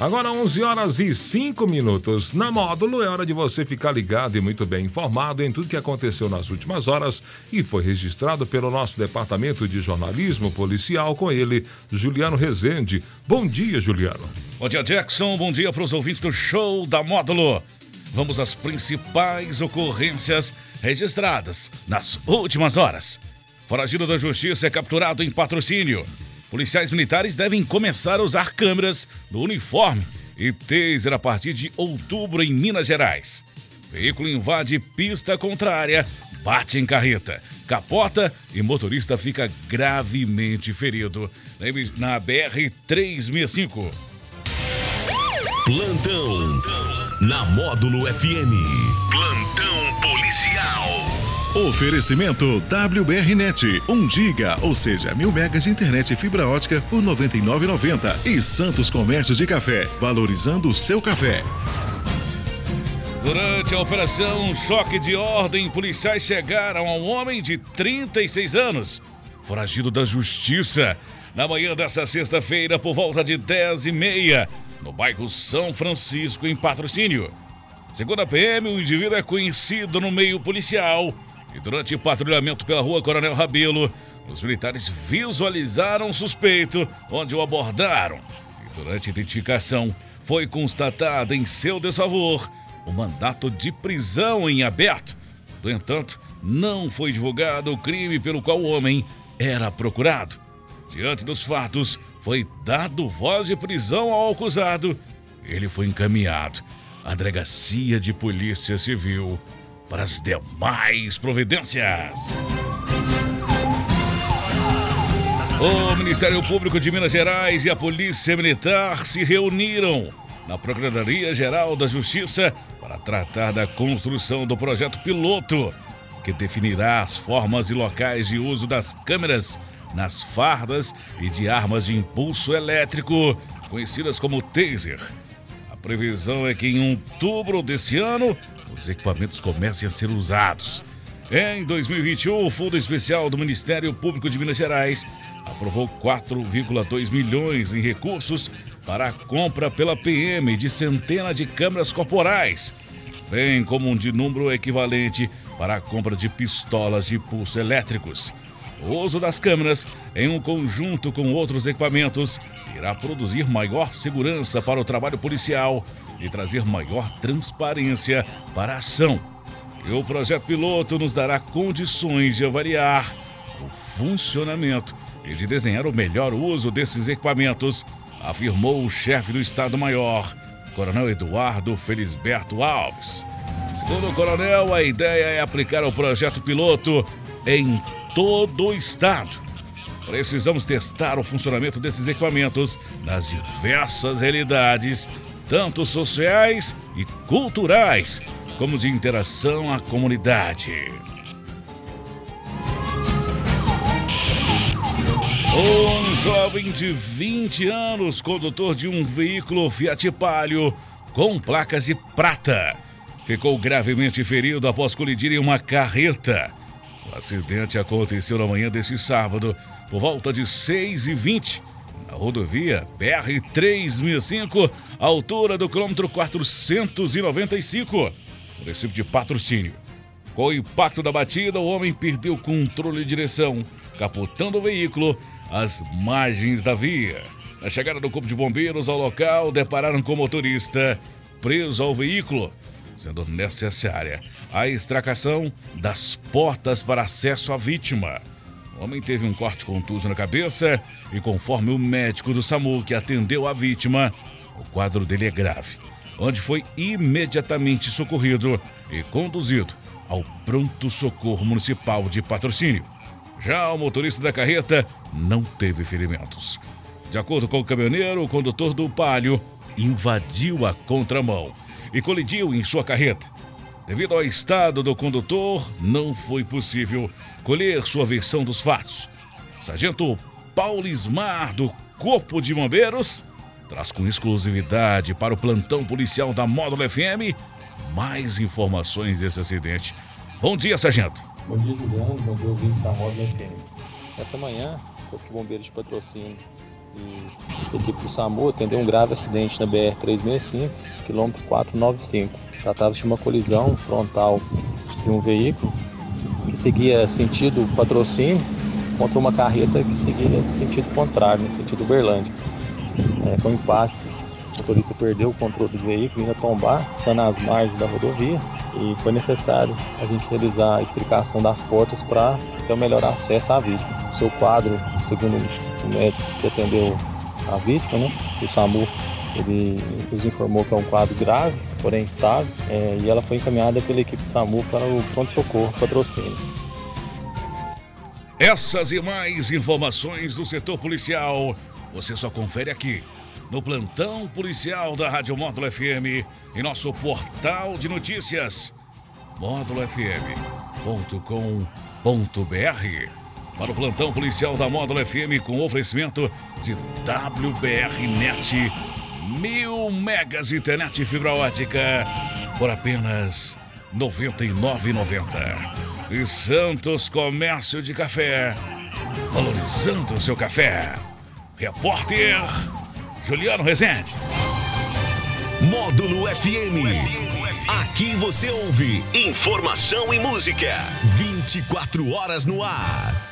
Agora 11 horas e 5 minutos. Na Módulo é hora de você ficar ligado e muito bem informado em tudo que aconteceu nas últimas horas e foi registrado pelo nosso departamento de jornalismo policial com ele, Juliano Rezende. Bom dia, Juliano. Bom dia, Jackson. Bom dia para os ouvintes do show da Módulo. Vamos às principais ocorrências registradas nas últimas horas. Foragido da Justiça é capturado em patrocínio. Policiais militares devem começar a usar câmeras no uniforme e taser a partir de outubro em Minas Gerais. Veículo invade pista contrária, bate em carreta, capota e motorista fica gravemente ferido na BR-365. Plantão na Módulo FM. Plantão. Oferecimento WBRnet, 1 giga, ou seja, mil megas de internet e fibra ótica por 99,90 e Santos Comércio de Café, valorizando o seu café. Durante a operação Choque de Ordem, policiais chegaram a um homem de 36 anos, foragido da justiça, na manhã dessa sexta-feira por volta de 10 e meia, no bairro São Francisco, em patrocínio. Segundo a PM, o indivíduo é conhecido no meio policial e durante patrulhamento pela rua Coronel Rabelo, os militares visualizaram o suspeito, onde o abordaram. E durante a identificação, foi constatado em seu desfavor o mandato de prisão em aberto. No entanto, não foi divulgado o crime pelo qual o homem era procurado. Diante dos fatos, foi dado voz de prisão ao acusado. Ele foi encaminhado à Delegacia de Polícia Civil para as demais providências. O Ministério Público de Minas Gerais e a Polícia Militar se reuniram na Procuradoria-Geral da Justiça para tratar da construção do projeto piloto que definirá as formas e locais de uso das câmeras nas fardas e de armas de impulso elétrico, conhecidas como taser. A previsão é que em outubro desse ano os equipamentos comecem a ser usados. Em 2021, o Fundo Especial do Ministério Público de Minas Gerais aprovou 4,2 milhões em recursos para a compra pela PM de centenas de câmeras corporais, bem como um de número equivalente para a compra de pistolas de pulso elétricos. O uso das câmeras, em um conjunto com outros equipamentos, irá produzir maior segurança para o trabalho policial e trazer maior transparência para a ação. E o projeto piloto nos dará condições de avaliar o funcionamento e de desenhar o melhor uso desses equipamentos, afirmou o chefe do Estado-Maior, Coronel Eduardo Felisberto Alves. Segundo o coronel, a ideia é aplicar o projeto piloto em todo o estado. Precisamos testar o funcionamento desses equipamentos nas diversas realidades tanto sociais e culturais, como de interação à comunidade. Um jovem de 20 anos, condutor de um veículo Fiat Palio com placas de prata, ficou gravemente ferido após colidir em uma carreta. O acidente aconteceu na manhã deste sábado, por volta de 6h20, na rodovia BR-365, altura do quilômetro 495, município de Patrocínio. Com o impacto da batida, o homem perdeu o controle de direção, capotando o veículo às margens da via. Na chegada do Corpo de Bombeiros ao local, depararam com o motorista preso ao veículo, sendo necessária a extracação das portas para acesso à vítima. O homem teve um corte contuso na cabeça e, conforme o médico do SAMU que atendeu a vítima, o quadro dele é grave, onde foi imediatamente socorrido e conduzido ao pronto socorro municipal de patrocínio. Já o motorista da carreta não teve ferimentos. De acordo com o caminhoneiro, o condutor do Palio invadiu a contramão e colidiu em sua carreta, Devido ao estado do condutor, não foi possível colher sua versão dos fatos. Sargento Paulo Ismar, do Corpo de Bombeiros, traz com exclusividade para o plantão policial da Módulo FM mais informações desse acidente. Bom dia, Sargento. Bom dia, Juliano. Bom dia, ouvintes da Módulo FM. Essa manhã, o Corpo de Bombeiros de Patrocínio E a equipe do SAMU atendeu um grave acidente na BR-365, quilômetro 495. Tratava-se de uma colisão frontal de um veículo que seguia sentido patrocínio contra uma carreta que seguia sentido contrário, no sentido Uberlândia. É, com impacto, o motorista perdeu o controle do veículo, ia tombar, está nas margens da rodovia e foi necessário a gente realizar a extricação das portas para ter o melhor acesso à vítima. O seu quadro, segundo médico que atendeu a vítima, né, o SAMU, ele nos informou que é um quadro grave, porém estável, é, e ela foi encaminhada pela equipe SAMU para o pronto-socorro patrocínio. Essas e mais informações do setor policial você só confere aqui no plantão policial da Rádio Módulo FM e nosso portal de notícias módulofm.com.br. Para o plantão policial da Módulo FM com oferecimento de WBR Net, mil megas de internet fibra ótica por apenas R$ 99,90. E Santos Comércio de Café, valorizando o seu café. Repórter Juliano Rezende. Módulo FM. Aqui você ouve informação e música. 24 horas no ar.